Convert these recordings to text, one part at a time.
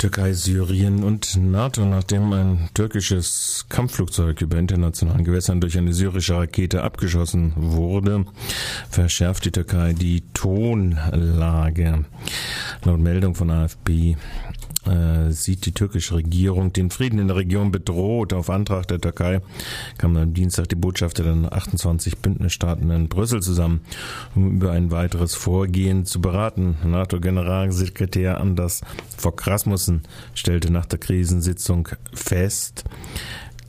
Türkei, Syrien und NATO, nachdem ein türkisches Kampfflugzeug über internationalen Gewässern durch eine syrische Rakete abgeschossen wurde, verschärft die Türkei die Tonlage. Laut Meldung von AFP äh, sieht die türkische Regierung den Frieden in der Region bedroht. Auf Antrag der Türkei kamen am Dienstag die Botschafter der 28 Bündnisstaaten in Brüssel zusammen, um über ein weiteres Vorgehen zu beraten. NATO-Generalsekretär Anders Fogh stellte nach der Krisensitzung fest,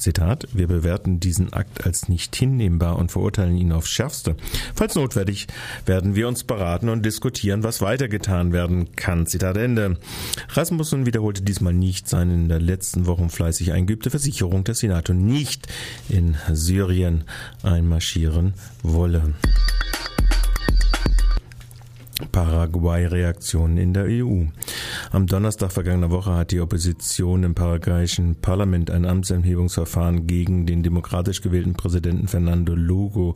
Zitat, wir bewerten diesen Akt als nicht hinnehmbar und verurteilen ihn aufs Schärfste. Falls notwendig, werden wir uns beraten und diskutieren, was weitergetan werden kann. Zitat Ende. Rasmussen wiederholte diesmal nicht seine in den letzten Wochen fleißig eingeübte Versicherung, dass die NATO nicht in Syrien einmarschieren wolle. Paraguay-Reaktionen in der EU. Am Donnerstag vergangener Woche hat die Opposition im paraguayischen Parlament ein Amtsenthebungsverfahren gegen den demokratisch gewählten Präsidenten Fernando Lugo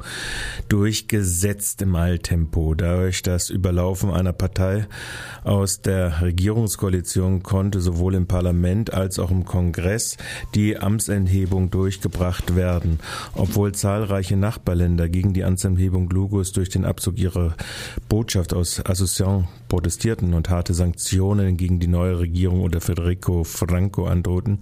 durchgesetzt im Alltempo. Dadurch das Überlaufen einer Partei aus der Regierungskoalition konnte sowohl im Parlament als auch im Kongress die Amtsenthebung durchgebracht werden. Obwohl zahlreiche Nachbarländer gegen die Amtsenthebung Lugos durch den Abzug ihrer Botschaft aus Asunción protestierten und harte Sanktionen gegen die neue Regierung unter Federico Franco androhten,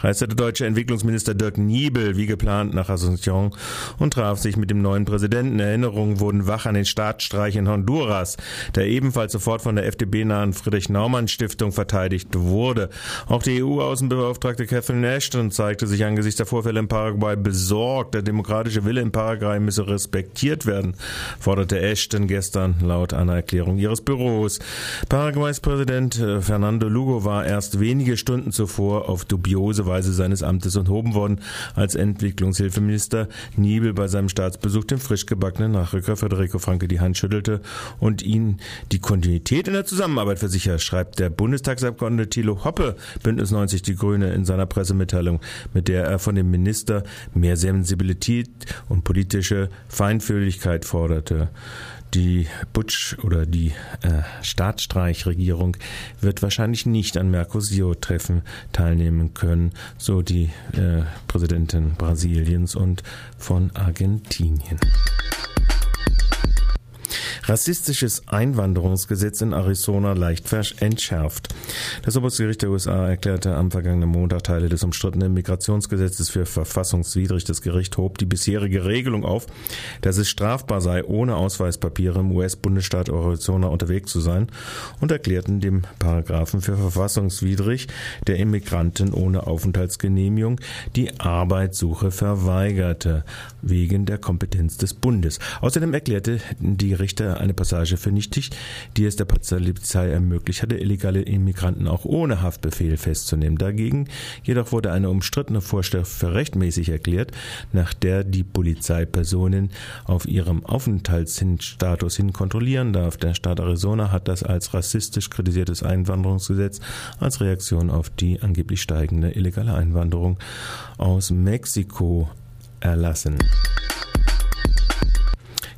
reiste der deutsche Entwicklungsminister Dirk Niebel wie geplant nach Asunción und traf sich mit dem neuen Präsidenten. Erinnerungen wurden wach an den Staatsstreich in Honduras, der ebenfalls sofort von der FDP-nahen Friedrich-Naumann-Stiftung verteidigt wurde. Auch die EU-Außenbeauftragte Catherine Ashton zeigte sich angesichts der Vorfälle in Paraguay besorgt. Der demokratische Wille in Paraguay müsse respektiert werden, forderte Ashton gestern laut einer Erklärung ihres Büros. Paraguays Präsident äh, Fernando Lugo war erst wenige Stunden zuvor auf dubiose Weise seines Amtes enthoben worden, als Entwicklungshilfeminister Niebel bei seinem Staatsbesuch dem frisch gebackenen Nachrücker Federico Franke die Hand schüttelte und ihn die Kontinuität in der Zusammenarbeit versichert, schreibt der Bundestagsabgeordnete Thilo Hoppe, Bündnis 90 Die Grüne, in seiner Pressemitteilung, mit der er von dem Minister mehr Sensibilität und politische Feinfühligkeit forderte. Die Butsch oder die äh, Staatsstreichregierung wird wahrscheinlich nicht an Mercosur-Treffen teilnehmen können, so die äh, Präsidentin Brasiliens und von Argentinien. Rassistisches Einwanderungsgesetz in Arizona leicht entschärft. Das oberste Gericht der USA erklärte am vergangenen Montag Teile des umstrittenen Migrationsgesetzes für verfassungswidrig. Das Gericht hob die bisherige Regelung auf, dass es strafbar sei, ohne Ausweispapiere im US-Bundesstaat Arizona unterwegs zu sein und erklärten dem Paragraphen für verfassungswidrig, der Immigranten ohne Aufenthaltsgenehmigung die Arbeitssuche verweigerte, wegen der Kompetenz des Bundes. Außerdem erklärte die Richter eine Passage für nichtig, die es der Polizei ermöglicht hatte, illegale Immigranten auch ohne Haftbefehl festzunehmen. Dagegen jedoch wurde eine umstrittene Vorschrift für rechtmäßig erklärt, nach der die Polizei Personen auf ihrem Aufenthaltsstatus hin kontrollieren darf. Der Staat Arizona hat das als rassistisch kritisiertes Einwanderungsgesetz als Reaktion auf die angeblich steigende illegale Einwanderung aus Mexiko erlassen.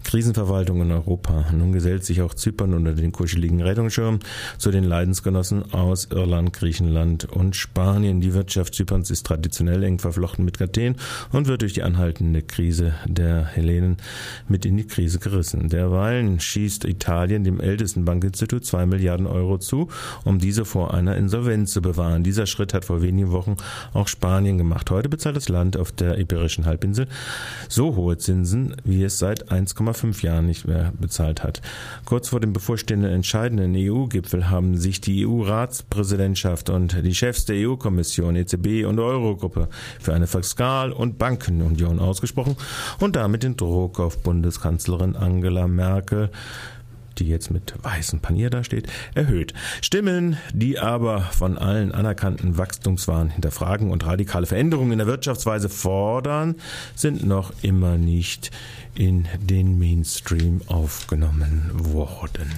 Krisenverwaltung in Europa. Nun gesellt sich auch Zypern unter den kuscheligen Rettungsschirm zu den Leidensgenossen aus Irland, Griechenland und Spanien. Die Wirtschaft Zyperns ist traditionell eng verflochten mit Athen und wird durch die anhaltende Krise der Hellenen mit in die Krise gerissen. Derweilen schießt Italien dem ältesten Bankinstitut zwei Milliarden Euro zu, um diese vor einer Insolvenz zu bewahren. Dieser Schritt hat vor wenigen Wochen auch Spanien gemacht. Heute bezahlt das Land auf der Iberischen Halbinsel so hohe Zinsen, wie es seit 1,5 fünf Jahren nicht mehr bezahlt hat. Kurz vor dem bevorstehenden entscheidenden EU-Gipfel haben sich die EU-Ratspräsidentschaft und die Chefs der EU-Kommission, EZB und Eurogruppe für eine Fiskal- und Bankenunion ausgesprochen und damit den Druck auf Bundeskanzlerin Angela Merkel die jetzt mit weißem Panier dasteht, erhöht. Stimmen, die aber von allen anerkannten Wachstumswahn hinterfragen und radikale Veränderungen in der Wirtschaftsweise fordern, sind noch immer nicht in den Mainstream aufgenommen worden.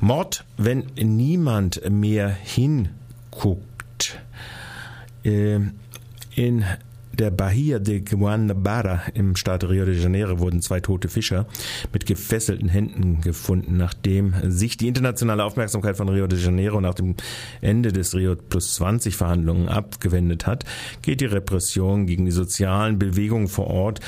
Mord, wenn niemand mehr hinguckt. Äh, in der Bahia de Guanabara im Staat Rio de Janeiro wurden zwei tote Fischer mit gefesselten Händen gefunden. Nachdem sich die internationale Aufmerksamkeit von Rio de Janeiro nach dem Ende des Rio Plus 20 Verhandlungen abgewendet hat, geht die Repression gegen die sozialen Bewegungen vor Ort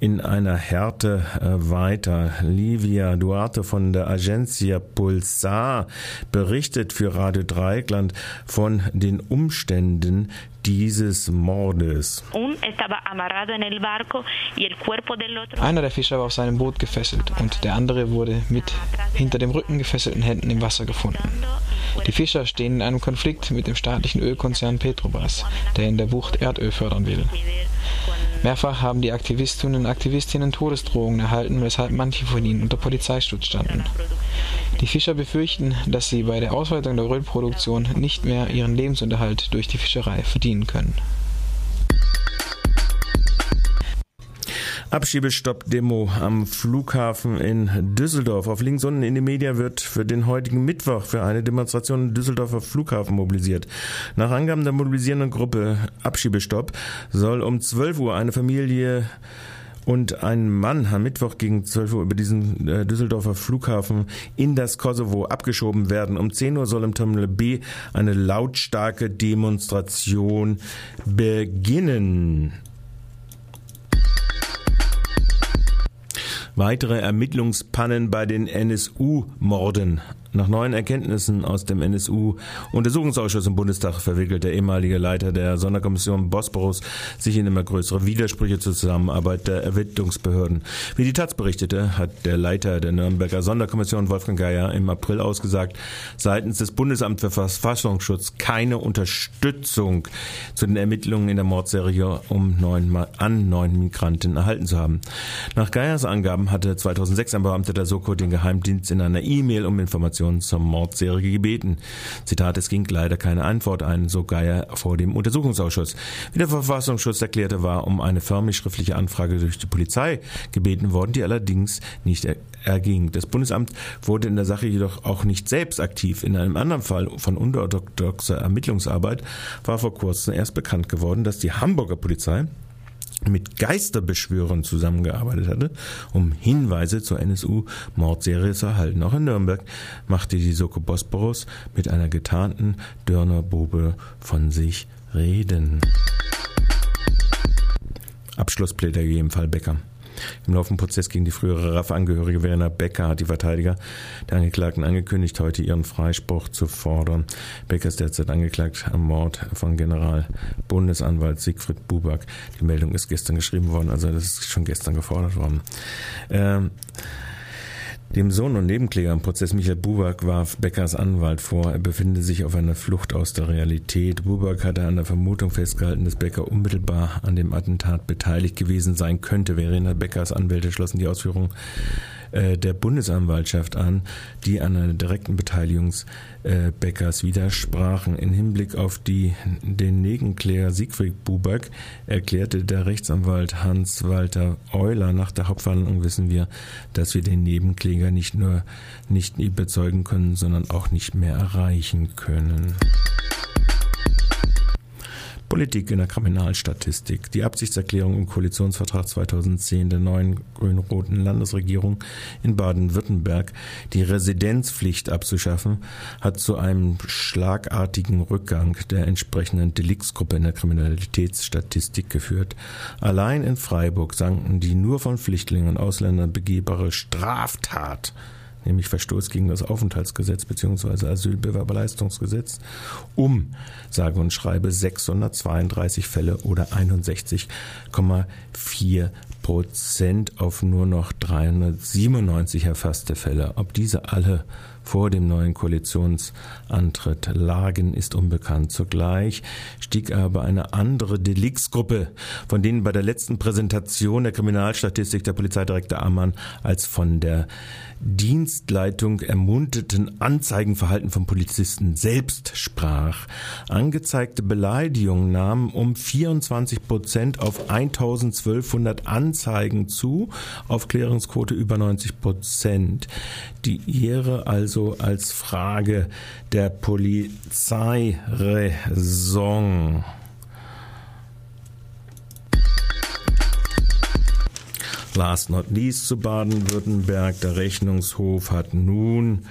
in einer Härte äh, weiter. Livia Duarte von der Agencia Pulsar berichtet für Radio Dreieckland von den Umständen dieses Mordes. Einer der Fischer war auf seinem Boot gefesselt und der andere wurde mit hinter dem Rücken gefesselten Händen im Wasser gefunden. Die Fischer stehen in einem Konflikt mit dem staatlichen Ölkonzern Petrobras, der in der Bucht Erdöl fördern will. Mehrfach haben die Aktivistinnen und Aktivistinnen Todesdrohungen erhalten, weshalb manche von ihnen unter Polizeischutz standen. Die Fischer befürchten, dass sie bei der Ausweitung der Ölproduktion nicht mehr ihren Lebensunterhalt durch die Fischerei verdienen können. Abschiebestopp-Demo am Flughafen in Düsseldorf. Auf links unten in den Media wird für den heutigen Mittwoch für eine Demonstration im Düsseldorfer Flughafen mobilisiert. Nach Angaben der mobilisierenden Gruppe Abschiebestopp soll um 12 Uhr eine Familie und ein Mann am Mittwoch gegen 12 Uhr über diesen äh, Düsseldorfer Flughafen in das Kosovo abgeschoben werden. Um 10 Uhr soll im Terminal B eine lautstarke Demonstration beginnen. Weitere Ermittlungspannen bei den NSU-Morden nach neuen Erkenntnissen aus dem NSU-Untersuchungsausschuss im Bundestag verwickelt der ehemalige Leiter der Sonderkommission Bosporus sich in immer größere Widersprüche zur Zusammenarbeit der Ermittlungsbehörden. Wie die Taz berichtete, hat der Leiter der Nürnberger Sonderkommission Wolfgang Geier im April ausgesagt, seitens des Bundesamts für Verfassungsschutz keine Unterstützung zu den Ermittlungen in der Mordserie um neun, an neun Migranten erhalten zu haben. Nach Geiers Angaben hatte 2006 ein Beamter der Soko den Geheimdienst in einer E-Mail um Informationen Informationen zur Mordserie gebeten. Zitat, es ging leider keine Antwort ein, so Geier vor dem Untersuchungsausschuss. Wie der Verfassungsschutz erklärte, war um eine förmlich schriftliche Anfrage durch die Polizei gebeten worden, die allerdings nicht erging. Das Bundesamt wurde in der Sache jedoch auch nicht selbst aktiv. In einem anderen Fall von unorthodoxer Ermittlungsarbeit war vor kurzem erst bekannt geworden, dass die Hamburger Polizei mit Geisterbeschwörern zusammengearbeitet hatte, um Hinweise zur NSU-Mordserie zu erhalten. Auch in Nürnberg machte die Soko Bosporus mit einer getarnten Dörnerbobe von sich reden. Abschlussplädoyer im Fall Becker. Im laufenden Prozess gegen die frühere RAF-Angehörige Verena Becker hat die Verteidiger der Angeklagten angekündigt, heute ihren Freispruch zu fordern. Becker ist derzeit angeklagt am Mord von Generalbundesanwalt Siegfried Buback. Die Meldung ist gestern geschrieben worden, also das ist schon gestern gefordert worden. Ähm, dem Sohn und Nebenkläger im Prozess Michael Buback warf Beckers Anwalt vor, er befinde sich auf einer Flucht aus der Realität. Buback hatte an der Vermutung festgehalten, dass Becker unmittelbar an dem Attentat beteiligt gewesen sein könnte. Verena Beckers Anwälte schlossen die Ausführungen äh, der Bundesanwaltschaft an, die an einer direkten Beteiligung Beckers widersprachen. In Hinblick auf die, den Negenkläger Siegfried Buback erklärte der Rechtsanwalt Hans-Walter Euler nach der Hauptverhandlung wissen wir, dass wir den Nebenkläger nicht nur nicht überzeugen können, sondern auch nicht mehr erreichen können. Politik in der Kriminalstatistik. Die Absichtserklärung im Koalitionsvertrag 2010 der neuen grün-roten Landesregierung in Baden-Württemberg, die Residenzpflicht abzuschaffen, hat zu einem schlagartigen Rückgang der entsprechenden Deliktsgruppe in der Kriminalitätsstatistik geführt. Allein in Freiburg sanken die nur von Flüchtlingen und Ausländern begehbare Straftat nämlich Verstoß gegen das Aufenthaltsgesetz bzw. Asylbewerberleistungsgesetz, um, sage und schreibe, 632 Fälle oder 61,4 Prozent auf nur noch 397 erfasste Fälle. Ob diese alle vor dem neuen Koalitionsantritt lagen, ist unbekannt. Zugleich stieg aber eine andere Deliktsgruppe, von denen bei der letzten Präsentation der Kriminalstatistik der Polizeidirektor Ammann als von der Dienstleitung ermunterten Anzeigenverhalten von Polizisten selbst sprach. Angezeigte Beleidigungen nahmen um 24 Prozent auf 1200 Anzeigen zu, Aufklärungsquote über 90 Prozent. Die Ehre also als Frage der Polizeiräson. Last not least zu Baden-Württemberg. Der Rechnungshof hat nun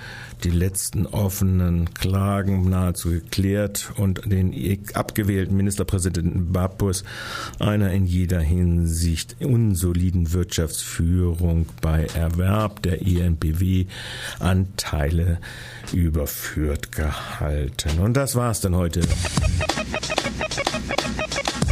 die letzten offenen Klagen nahezu geklärt und den abgewählten Ministerpräsidenten Bapus einer in jeder Hinsicht unsoliden Wirtschaftsführung bei Erwerb der INBW Anteile überführt gehalten. Und das war's dann heute.